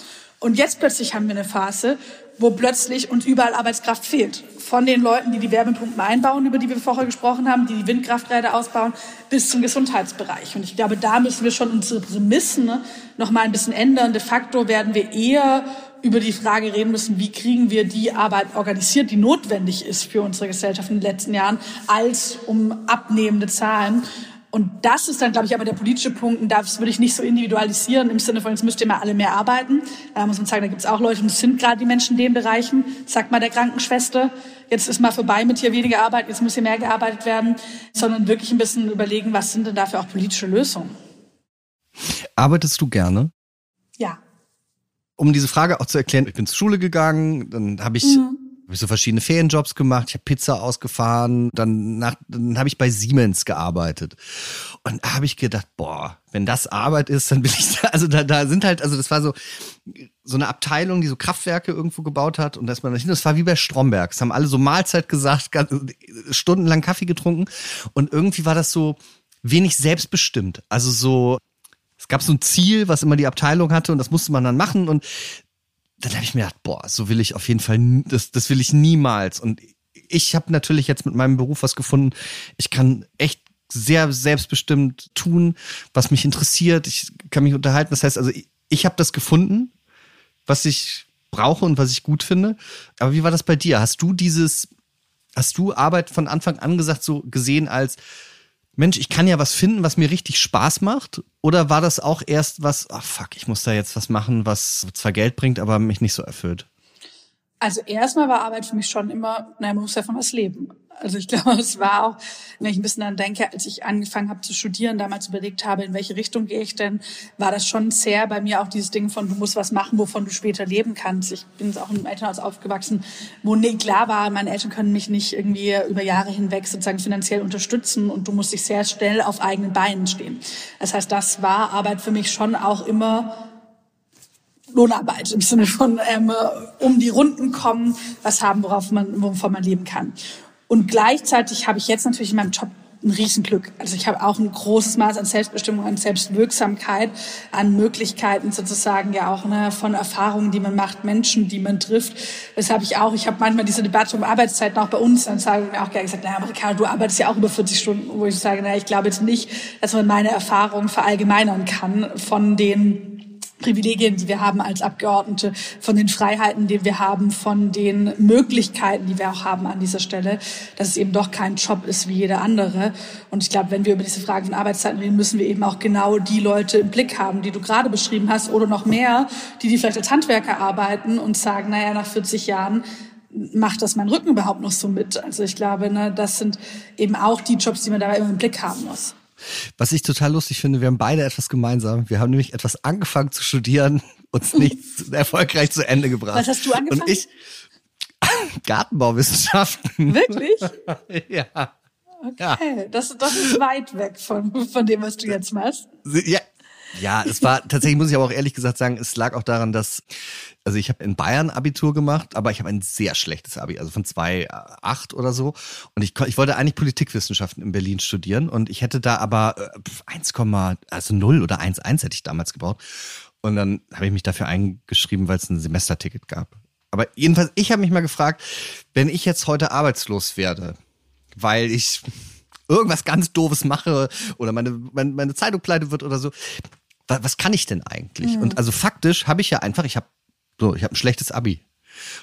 Und jetzt plötzlich haben wir eine Phase, wo plötzlich uns überall Arbeitskraft fehlt. Von den Leuten, die die Wärmepumpen einbauen, über die wir vorher gesprochen haben, die die Windkrafträder ausbauen, bis zum Gesundheitsbereich. Und ich glaube, da müssen wir schon unsere Prämissen ne, noch mal ein bisschen ändern. De facto werden wir eher über die Frage reden müssen, wie kriegen wir die Arbeit organisiert, die notwendig ist für unsere Gesellschaft in den letzten Jahren, als um abnehmende Zahlen. Und das ist dann, glaube ich, aber der politische Punkt. Und das würde ich nicht so individualisieren im Sinne von, jetzt müsst ihr mal alle mehr arbeiten. Da muss man sagen, da gibt es auch Leute, und es sind gerade die Menschen in den Bereichen. Sag mal der Krankenschwester, jetzt ist mal vorbei mit hier weniger Arbeit, jetzt muss hier mehr gearbeitet werden. Sondern wirklich ein bisschen überlegen, was sind denn dafür auch politische Lösungen. Arbeitest du gerne? Ja. Um diese Frage auch zu erklären, ich bin zur Schule gegangen, dann habe ich mhm habe so verschiedene Ferienjobs gemacht, ich habe Pizza ausgefahren, dann, dann habe ich bei Siemens gearbeitet. Und da habe ich gedacht, boah, wenn das Arbeit ist, dann will ich da, also da, da sind halt, also das war so, so eine Abteilung, die so Kraftwerke irgendwo gebaut hat und da ist man das war wie bei Stromberg. Das haben alle so Mahlzeit gesagt, ganz, stundenlang Kaffee getrunken und irgendwie war das so wenig selbstbestimmt. Also so, es gab so ein Ziel, was immer die Abteilung hatte und das musste man dann machen und dann habe ich mir gedacht, boah, so will ich auf jeden Fall, das, das will ich niemals. Und ich habe natürlich jetzt mit meinem Beruf was gefunden. Ich kann echt sehr selbstbestimmt tun, was mich interessiert. Ich kann mich unterhalten. Das heißt also, ich, ich habe das gefunden, was ich brauche und was ich gut finde. Aber wie war das bei dir? Hast du dieses, hast du Arbeit von Anfang an gesagt, so gesehen als Mensch, ich kann ja was finden, was mir richtig Spaß macht? Oder war das auch erst was, ach fuck, ich muss da jetzt was machen, was zwar Geld bringt, aber mich nicht so erfüllt? Also erstmal war Arbeit für mich schon immer, naja, man muss ja von was leben. Also ich glaube, es war auch, wenn ich ein bisschen dann denke, als ich angefangen habe zu studieren, damals überlegt habe, in welche Richtung gehe ich denn, war das schon sehr bei mir auch dieses Ding von, du musst was machen, wovon du später leben kannst. Ich bin auch im Elternhaus aufgewachsen, wo nie klar war, meine Eltern können mich nicht irgendwie über Jahre hinweg sozusagen finanziell unterstützen und du musst dich sehr schnell auf eigenen Beinen stehen. Das heißt, das war Arbeit für mich schon auch immer Lohnarbeit im Sinne von ähm, um die Runden kommen, was haben, worauf man, wovon man leben kann. Und gleichzeitig habe ich jetzt natürlich in meinem Job ein Riesenglück. Also ich habe auch ein großes Maß an Selbstbestimmung, an Selbstwirksamkeit, an Möglichkeiten sozusagen ja auch ne, von Erfahrungen, die man macht, Menschen, die man trifft. Weshalb ich auch, ich habe manchmal diese Debatte um Arbeitszeiten auch bei uns, dann sage ich mir auch gerne gesagt, naja, Amerikaner, du arbeitest ja auch über 40 Stunden, wo ich sage, naja, ich glaube jetzt nicht, dass man meine Erfahrungen verallgemeinern kann von den Privilegien, die wir haben als Abgeordnete, von den Freiheiten, die wir haben, von den Möglichkeiten, die wir auch haben an dieser Stelle, dass es eben doch kein Job ist wie jeder andere. Und ich glaube, wenn wir über diese Frage von Arbeitszeiten reden, müssen wir eben auch genau die Leute im Blick haben, die du gerade beschrieben hast, oder noch mehr, die, die vielleicht als Handwerker arbeiten und sagen, naja, nach 40 Jahren macht das mein Rücken überhaupt noch so mit? Also ich glaube, ne, das sind eben auch die Jobs, die man dabei immer im Blick haben muss. Was ich total lustig finde, wir haben beide etwas gemeinsam. Wir haben nämlich etwas angefangen zu studieren, uns nicht erfolgreich zu Ende gebracht. Was hast du angefangen? Und ich Gartenbauwissenschaften. Wirklich? ja. Okay, ja. das, das ist weit weg von, von dem, was du jetzt machst. Ja, ja, es war tatsächlich, muss ich aber auch ehrlich gesagt sagen, es lag auch daran, dass, also ich habe in Bayern Abitur gemagemacht, aber ich habe ein sehr schlechtes Abi, also von 2,8 oder so. Und ich, ich wollte eigentlich Politikwissenschaften in Berlin studieren und ich hätte da aber 1, äh, also 0 oder 1,1 hätte ich damals gebraucht. Und dann habe ich mich dafür eingeschrieben, weil es ein Semesterticket gab. Aber jedenfalls, ich habe mich mal gefragt, wenn ich jetzt heute arbeitslos werde, weil ich irgendwas ganz Doofes mache oder meine, meine, meine Zeitung pleite wird oder so, was kann ich denn eigentlich? Mhm. Und also faktisch habe ich ja einfach, ich habe so, ich habe ein schlechtes Abi.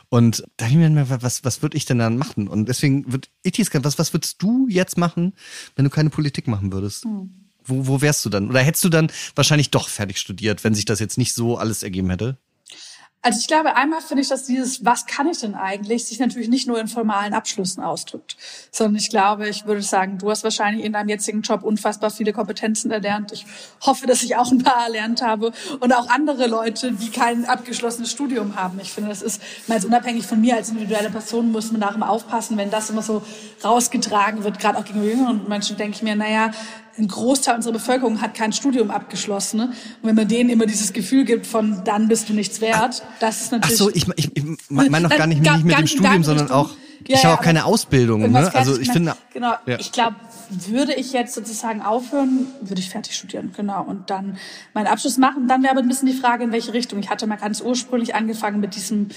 Und da habe ich mir was, was würde ich denn dann machen? Und deswegen wird ich was, was würdest du jetzt machen, wenn du keine Politik machen würdest? Mhm. Wo, wo wärst du dann? Oder hättest du dann wahrscheinlich doch fertig studiert, wenn sich das jetzt nicht so alles ergeben hätte? Also ich glaube, einmal finde ich, dass dieses, was kann ich denn eigentlich, sich natürlich nicht nur in formalen Abschlüssen ausdrückt, sondern ich glaube, ich würde sagen, du hast wahrscheinlich in deinem jetzigen Job unfassbar viele Kompetenzen erlernt. Ich hoffe, dass ich auch ein paar erlernt habe und auch andere Leute, die kein abgeschlossenes Studium haben. Ich finde, das ist, mal unabhängig von mir als individuelle Person muss man darum aufpassen, wenn das immer so rausgetragen wird, gerade auch gegenüber jüngeren Menschen, denke ich mir, naja, ein Großteil unserer Bevölkerung hat kein Studium abgeschlossen. Ne? Und wenn man denen immer dieses Gefühl gibt von, dann bist du nichts wert, das ist natürlich... Ach so, ich, ich, ich meine noch gar nicht, nicht mit dem Studium, sondern auch, ja, ich habe auch keine Ausbildung. Ne? Also ich finde... Genau, ja. ich glaube, würde ich jetzt sozusagen aufhören, würde ich fertig studieren, genau, und dann meinen Abschluss machen. Dann wäre aber ein bisschen die Frage, in welche Richtung. Ich hatte mal ganz ursprünglich angefangen mit diesem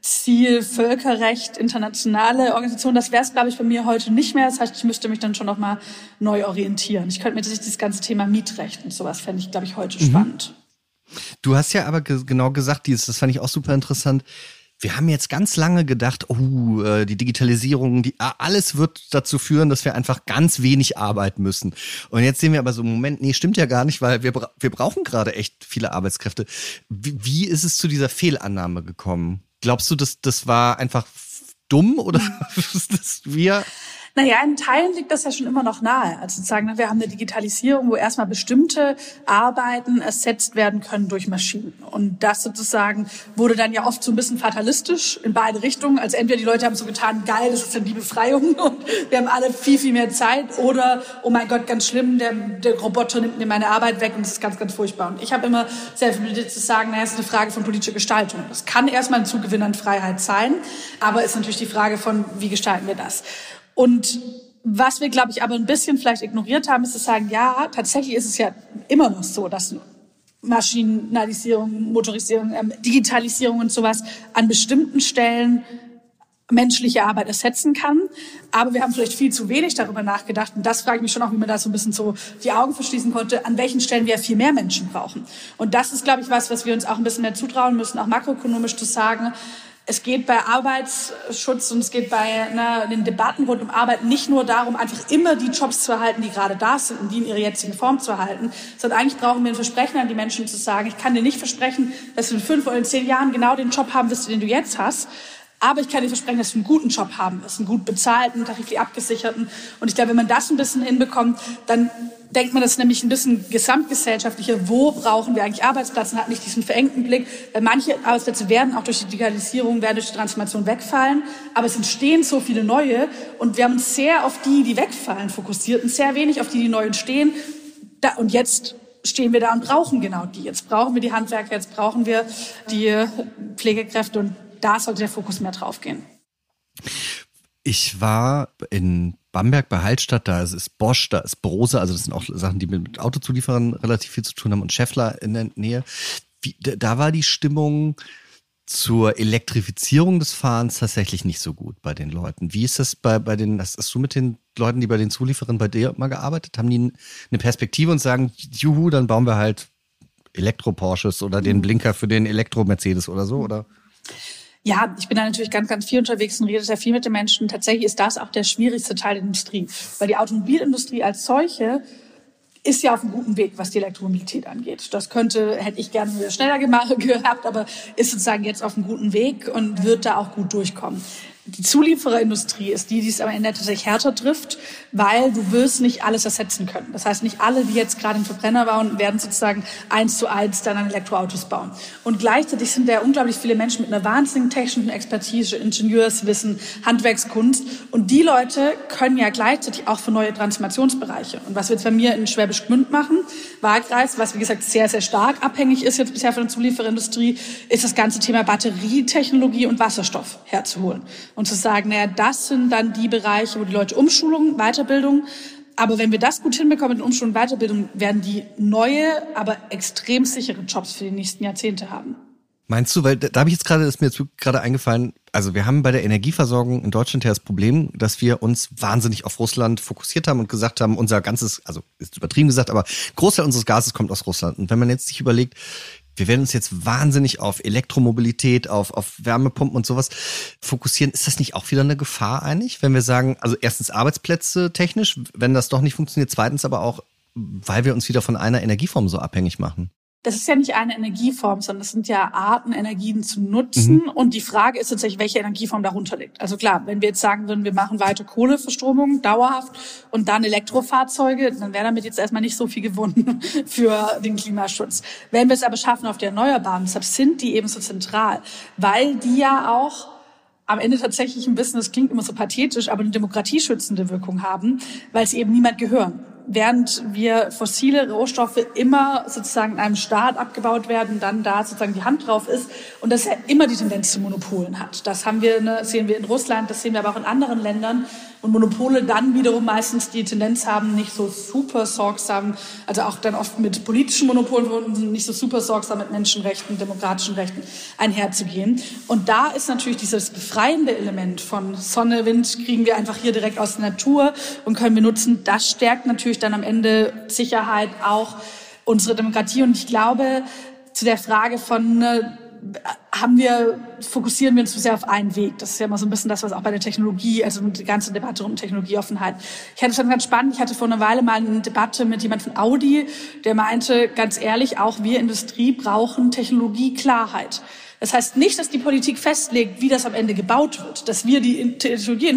Ziel Völkerrecht, internationale Organisation. Das wäre es, glaube ich, bei mir heute nicht mehr. Das heißt, ich müsste mich dann schon noch mal neu orientieren. Ich könnte mir das ganze Thema Mietrecht und sowas fände ich, glaube ich, heute mhm. spannend. Du hast ja aber ge genau gesagt, dieses, das fand ich auch super interessant. Wir haben jetzt ganz lange gedacht, oh, äh, die Digitalisierung, die, alles wird dazu führen, dass wir einfach ganz wenig arbeiten müssen. Und jetzt sehen wir aber so, Moment, nee, stimmt ja gar nicht, weil wir, wir brauchen gerade echt viele Arbeitskräfte. Wie, wie ist es zu dieser Fehlannahme gekommen? Glaubst du, dass das war einfach dumm oder ist das wir? Naja, in Teilen liegt das ja schon immer noch nahe. Also sozusagen, wir haben eine Digitalisierung, wo erstmal bestimmte Arbeiten ersetzt werden können durch Maschinen. Und das sozusagen wurde dann ja oft so ein bisschen fatalistisch in beide Richtungen. Also entweder die Leute haben so getan, geil, das ist dann die Befreiung und wir haben alle viel, viel mehr Zeit. Oder, oh mein Gott, ganz schlimm, der, der Roboter nimmt mir meine Arbeit weg und das ist ganz, ganz furchtbar. Und ich habe immer sehr viel zu sagen, naja, es ist eine Frage von politischer Gestaltung. Das kann erstmal ein Zugewinn an Freiheit sein, aber ist natürlich die Frage von, wie gestalten wir das? Und was wir, glaube ich, aber ein bisschen vielleicht ignoriert haben, ist zu sagen, ja, tatsächlich ist es ja immer noch so, dass Maschinalisierung, Motorisierung, ähm, Digitalisierung und sowas an bestimmten Stellen menschliche Arbeit ersetzen kann. Aber wir haben vielleicht viel zu wenig darüber nachgedacht. Und das frage ich mich schon auch, wie man da so ein bisschen so die Augen verschließen konnte, an welchen Stellen wir viel mehr Menschen brauchen. Und das ist, glaube ich, was, was wir uns auch ein bisschen mehr zutrauen müssen, auch makroökonomisch zu sagen, es geht bei Arbeitsschutz und es geht bei ne, den Debatten rund um Arbeit nicht nur darum, einfach immer die Jobs zu erhalten, die gerade da sind und die in ihrer jetzigen Form zu erhalten, sondern eigentlich brauchen wir ein Versprechen an die Menschen zu sagen, ich kann dir nicht versprechen, dass du in fünf oder in zehn Jahren genau den Job haben wirst, den du jetzt hast, aber ich kann dir versprechen, dass du einen guten Job haben wirst, einen gut bezahlten, tariflich abgesicherten. Und ich glaube, wenn man das ein bisschen hinbekommt, dann denkt man das nämlich ein bisschen gesamtgesellschaftlicher. Wo brauchen wir eigentlich Arbeitsplätze? Hat nicht diesen verengten Blick. Weil manche Arbeitsplätze werden auch durch die Digitalisierung, werden durch die Transformation wegfallen. Aber es entstehen so viele neue. Und wir haben uns sehr auf die, die wegfallen, fokussiert und sehr wenig auf die, die neu entstehen. Da, und jetzt stehen wir da und brauchen genau die. Jetzt brauchen wir die Handwerker, jetzt brauchen wir die Pflegekräfte und da sollte der Fokus mehr drauf gehen. Ich war in Bamberg bei Hallstatt, da ist Bosch, da ist Brose, also das sind auch Sachen, die mit Autozulieferern relativ viel zu tun haben und Scheffler in der Nähe. Wie, da war die Stimmung zur Elektrifizierung des Fahrens tatsächlich nicht so gut bei den Leuten. Wie ist das bei, bei den, hast, hast du mit den Leuten, die bei den Zulieferern bei dir mal gearbeitet? Haben die eine Perspektive und sagen, juhu, dann bauen wir halt Elektro-Porsches oder den Blinker für den Elektro-Mercedes oder so, oder? Ja, ich bin da natürlich ganz, ganz viel unterwegs und rede sehr viel mit den Menschen. Tatsächlich ist das auch der schwierigste Teil der Industrie, weil die Automobilindustrie als solche ist ja auf einem guten Weg, was die Elektromobilität angeht. Das könnte, hätte ich gerne schneller gemacht, gehabt, aber ist sozusagen jetzt auf einem guten Weg und wird da auch gut durchkommen die Zuliefererindustrie ist die, die es am Ende tatsächlich härter trifft, weil du wirst nicht alles ersetzen können. Das heißt, nicht alle, die jetzt gerade einen Verbrenner bauen, werden sozusagen eins zu eins dann an Elektroautos bauen. Und gleichzeitig sind da unglaublich viele Menschen mit einer wahnsinnigen technischen Expertise, Ingenieurswissen, Handwerkskunst. Und die Leute können ja gleichzeitig auch für neue Transformationsbereiche. Und was wir jetzt bei mir in Schwäbisch Gmünd machen, Wahlkreis, was wie gesagt sehr, sehr stark abhängig ist jetzt bisher von der Zuliefererindustrie, ist das ganze Thema Batterietechnologie und Wasserstoff herzuholen und zu sagen, naja, das sind dann die Bereiche, wo die Leute Umschulung, Weiterbildung, aber wenn wir das gut hinbekommen mit Umschulung und Weiterbildung, werden die neue, aber extrem sichere Jobs für die nächsten Jahrzehnte haben. Meinst du, weil da, habe ich jetzt gerade, ist mir jetzt gerade eingefallen, also wir haben bei der Energieversorgung in Deutschland ja das Problem, dass wir uns wahnsinnig auf Russland fokussiert haben und gesagt haben, unser ganzes, also ist übertrieben gesagt, aber Großteil unseres Gases kommt aus Russland. Und wenn man jetzt sich überlegt, wir werden uns jetzt wahnsinnig auf Elektromobilität, auf, auf Wärmepumpen und sowas fokussieren. Ist das nicht auch wieder eine Gefahr eigentlich, wenn wir sagen, also erstens Arbeitsplätze technisch, wenn das doch nicht funktioniert, zweitens aber auch, weil wir uns wieder von einer Energieform so abhängig machen? Das ist ja nicht eine Energieform, sondern das sind ja Arten, Energien zu nutzen. Mhm. Und die Frage ist tatsächlich, welche Energieform darunter liegt. Also klar, wenn wir jetzt sagen würden, wir machen weiter Kohleverstromung dauerhaft und dann Elektrofahrzeuge, dann wäre damit jetzt erstmal nicht so viel gewonnen für den Klimaschutz. Wenn wir es aber schaffen auf die Erneuerbaren, deshalb sind die eben so zentral, weil die ja auch am Ende tatsächlich ein bisschen, das klingt immer so pathetisch, aber eine demokratieschützende Wirkung haben, weil sie eben niemand gehören während wir fossile Rohstoffe immer sozusagen in einem Staat abgebaut werden, dann da sozusagen die Hand drauf ist und das ja immer die Tendenz zu Monopolen hat. Das haben wir, ne, sehen wir in Russland, das sehen wir aber auch in anderen Ländern und Monopole dann wiederum meistens die Tendenz haben, nicht so super sorgsam, also auch dann oft mit politischen Monopolen verbunden, nicht so super sorgsam mit Menschenrechten, demokratischen Rechten einherzugehen. Und da ist natürlich dieses befreiende Element von Sonne, Wind kriegen wir einfach hier direkt aus der Natur und können wir nutzen. Das stärkt natürlich dann am Ende Sicherheit auch unsere Demokratie. Und ich glaube, zu der Frage von, ne, haben wir, fokussieren wir uns zu sehr auf einen Weg. Das ist ja immer so ein bisschen das, was auch bei der Technologie, also die ganze Debatte um Technologieoffenheit. Ich hatte schon ganz spannend, ich hatte vor einer Weile mal eine Debatte mit jemand von Audi, der meinte, ganz ehrlich, auch wir Industrie brauchen Technologieklarheit. Das heißt nicht, dass die Politik festlegt, wie das am Ende gebaut wird, dass wir die Technologie.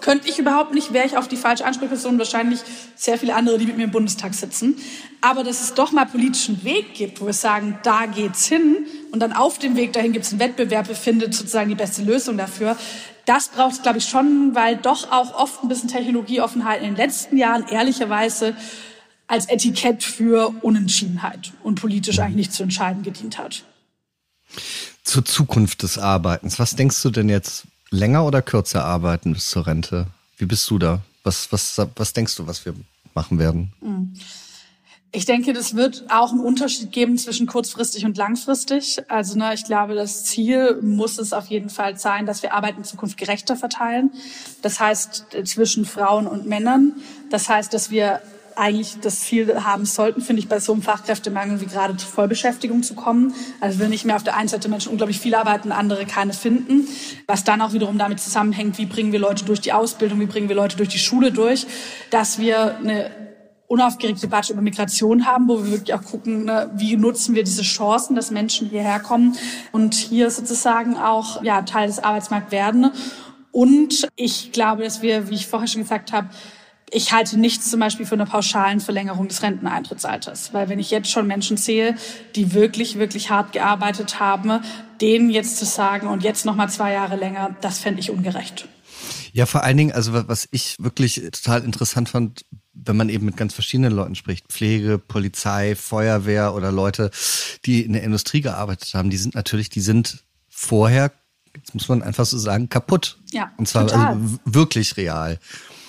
Könnte ich überhaupt nicht, wäre ich auf die falsche Ansprechperson wahrscheinlich sehr viele andere, die mit mir im Bundestag sitzen. Aber dass es doch mal politischen Weg gibt, wo wir sagen, da geht's hin und dann auf dem Weg dahin gibt es einen Wettbewerb, findet sozusagen die beste Lösung dafür. Das braucht es, glaube ich, schon, weil doch auch oft ein bisschen Technologieoffenheit in den letzten Jahren ehrlicherweise als Etikett für Unentschiedenheit und politisch eigentlich nicht zu entscheiden gedient hat zur Zukunft des Arbeitens. Was denkst du denn jetzt? Länger oder kürzer arbeiten bis zur Rente? Wie bist du da? Was, was, was denkst du, was wir machen werden? Hm. Ich denke, das wird auch einen Unterschied geben zwischen kurzfristig und langfristig. Also ne, ich glaube, das Ziel muss es auf jeden Fall sein, dass wir Arbeit in Zukunft gerechter verteilen. Das heißt zwischen Frauen und Männern. Das heißt, dass wir eigentlich das Ziel haben sollten, finde ich, bei so einem Fachkräftemangel wie gerade zur Vollbeschäftigung zu kommen. Also will nicht mehr auf der einen Seite Menschen unglaublich viel arbeiten, andere keine finden. Was dann auch wiederum damit zusammenhängt, wie bringen wir Leute durch die Ausbildung, wie bringen wir Leute durch die Schule durch, dass wir eine unaufgeregte Debatte über Migration haben, wo wir wirklich auch gucken, ne, wie nutzen wir diese Chancen, dass Menschen hierher kommen und hier sozusagen auch ja, Teil des Arbeitsmarkts werden. Und ich glaube, dass wir, wie ich vorher schon gesagt habe, ich halte nichts zum Beispiel für eine pauschalen Verlängerung des Renteneintrittsalters. Weil wenn ich jetzt schon Menschen sehe, die wirklich, wirklich hart gearbeitet haben, denen jetzt zu sagen und jetzt noch mal zwei Jahre länger, das fände ich ungerecht. Ja, vor allen Dingen, also was ich wirklich total interessant fand, wenn man eben mit ganz verschiedenen Leuten spricht, Pflege, Polizei, Feuerwehr oder Leute, die in der Industrie gearbeitet haben, die sind natürlich, die sind vorher, jetzt muss man einfach so sagen, kaputt. Ja. Und zwar also wirklich real.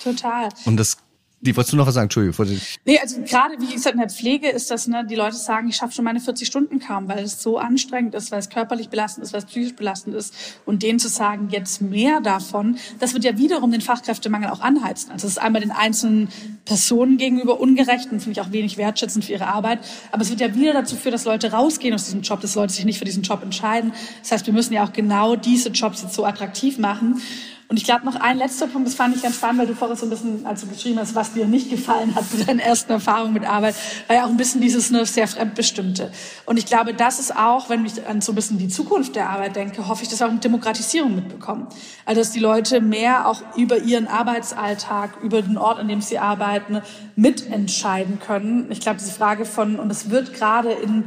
Total. Und das die wolltest du noch was sagen, Entschuldigung. Nee, also gerade wie gesagt in der Pflege ist das, ne, die Leute sagen, ich schaffe schon meine 40 Stunden kaum, weil es so anstrengend ist, weil es körperlich belastend ist, weil es psychisch belastend ist. Und denen zu sagen, jetzt mehr davon, das wird ja wiederum den Fachkräftemangel auch anheizen. Also es ist einmal den einzelnen Personen gegenüber ungerecht und finde ich auch wenig wertschätzend für ihre Arbeit. Aber es wird ja wieder dazu führen, dass Leute rausgehen aus diesem Job, dass Leute sich nicht für diesen Job entscheiden. Das heißt, wir müssen ja auch genau diese Jobs jetzt so attraktiv machen. Und ich glaube noch ein letzter Punkt, das fand ich ganz spannend, weil du vorher so ein bisschen, als du geschrieben hast, was dir nicht gefallen hat mit deinen ersten Erfahrungen mit Arbeit, war ja auch ein bisschen dieses ne, sehr fremdbestimmte. Und ich glaube, das ist auch, wenn ich an so ein bisschen die Zukunft der Arbeit denke, hoffe ich, dass auch eine Demokratisierung mitbekommen. Also dass die Leute mehr auch über ihren Arbeitsalltag, über den Ort, an dem sie arbeiten, mitentscheiden können. Ich glaube, diese Frage von, und es wird gerade in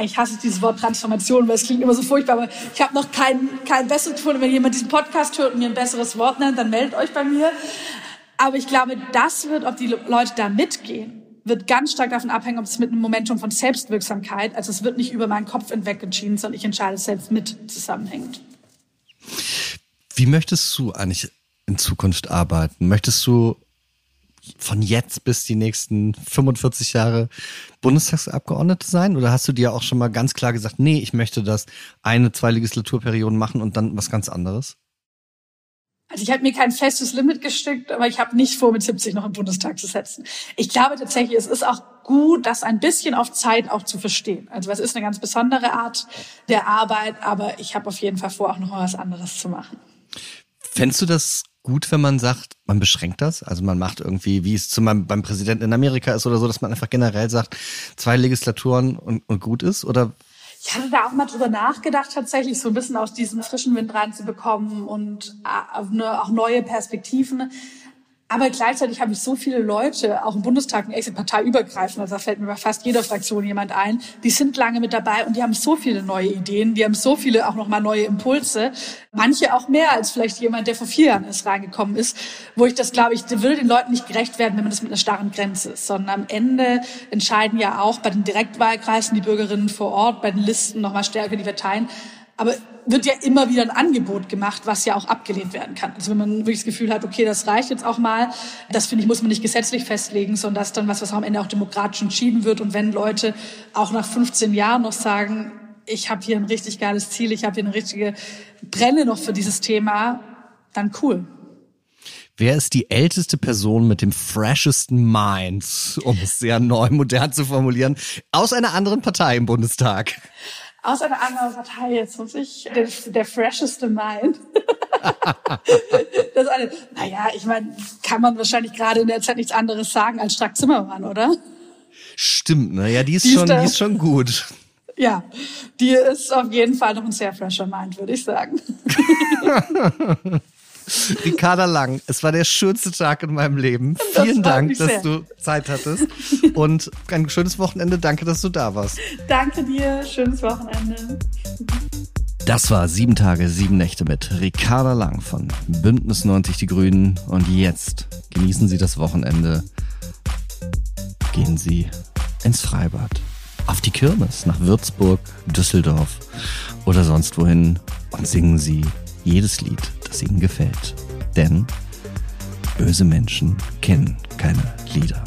ich hasse dieses Wort Transformation, weil es klingt immer so furchtbar, aber ich habe noch kein, kein besseres gefunden. Wenn jemand diesen Podcast hört und mir ein besseres Wort nennt, dann meldet euch bei mir. Aber ich glaube, das wird, ob die Leute da mitgehen, wird ganz stark davon abhängen, ob es mit einem Momentum von Selbstwirksamkeit, also es wird nicht über meinen Kopf hinweg entschieden, sondern ich entscheide selbst mit zusammenhängt. Wie möchtest du eigentlich in Zukunft arbeiten? Möchtest du von jetzt bis die nächsten 45 Jahre Bundestagsabgeordnete sein? Oder hast du dir auch schon mal ganz klar gesagt, nee, ich möchte das eine, zwei Legislaturperioden machen und dann was ganz anderes? Also ich habe mir kein festes Limit gesteckt, aber ich habe nicht vor, mit 70 noch im Bundestag zu setzen. Ich glaube tatsächlich, es ist auch gut, das ein bisschen auf Zeit auch zu verstehen. Also es ist eine ganz besondere Art der Arbeit, aber ich habe auf jeden Fall vor, auch noch mal was anderes zu machen. Fändest du das gut, wenn man sagt, man beschränkt das? Also man macht irgendwie, wie es zum Beispiel beim Präsidenten in Amerika ist oder so, dass man einfach generell sagt, zwei Legislaturen und, und gut ist? Oder ich hatte da auch mal drüber nachgedacht, tatsächlich so ein bisschen aus diesem frischen Wind reinzubekommen und äh, auch neue Perspektiven. Aber gleichzeitig habe ich so viele Leute, auch im Bundestag, ein echte parteiübergreifend, also da fällt mir bei fast jeder Fraktion jemand ein, die sind lange mit dabei und die haben so viele neue Ideen, die haben so viele auch nochmal neue Impulse. Manche auch mehr als vielleicht jemand, der vor vier Jahren erst reingekommen ist, wo ich das, glaube ich, würde den Leuten nicht gerecht werden, wenn man das mit einer starren Grenze ist, sondern am Ende entscheiden ja auch bei den Direktwahlkreisen die Bürgerinnen vor Ort, bei den Listen nochmal stärker die Parteien. Aber wird ja immer wieder ein Angebot gemacht, was ja auch abgelehnt werden kann. Also wenn man wirklich das Gefühl hat, okay, das reicht jetzt auch mal, das finde ich, muss man nicht gesetzlich festlegen, sondern das dann was, was am Ende auch demokratisch entschieden wird. Und wenn Leute auch nach 15 Jahren noch sagen, ich habe hier ein richtig geiles Ziel, ich habe hier eine richtige Brenne noch für dieses Thema, dann cool. Wer ist die älteste Person mit dem freshesten Mind, um es sehr neu modern zu formulieren, aus einer anderen Partei im Bundestag? Aus einer anderen Partei. Jetzt muss ich der, der fresheste Mind. das eine, naja, ich meine, kann man wahrscheinlich gerade in der Zeit nichts anderes sagen als Strack Zimmermann, oder? Stimmt, ne? Ja, die ist, die schon, ist die ist schon gut. Ja, die ist auf jeden Fall noch ein sehr fresher Mind, würde ich sagen. Ricarda Lang, es war der schönste Tag in meinem Leben. Das Vielen Dank, dass sehr. du Zeit hattest. Und ein schönes Wochenende. Danke, dass du da warst. Danke dir. Schönes Wochenende. Das war sieben Tage, sieben Nächte mit Ricarda Lang von Bündnis 90 Die Grünen. Und jetzt genießen Sie das Wochenende. Gehen Sie ins Freibad, auf die Kirmes nach Würzburg, Düsseldorf oder sonst wohin und singen Sie jedes Lied, das ihnen gefällt. Denn böse Menschen kennen keine Lieder.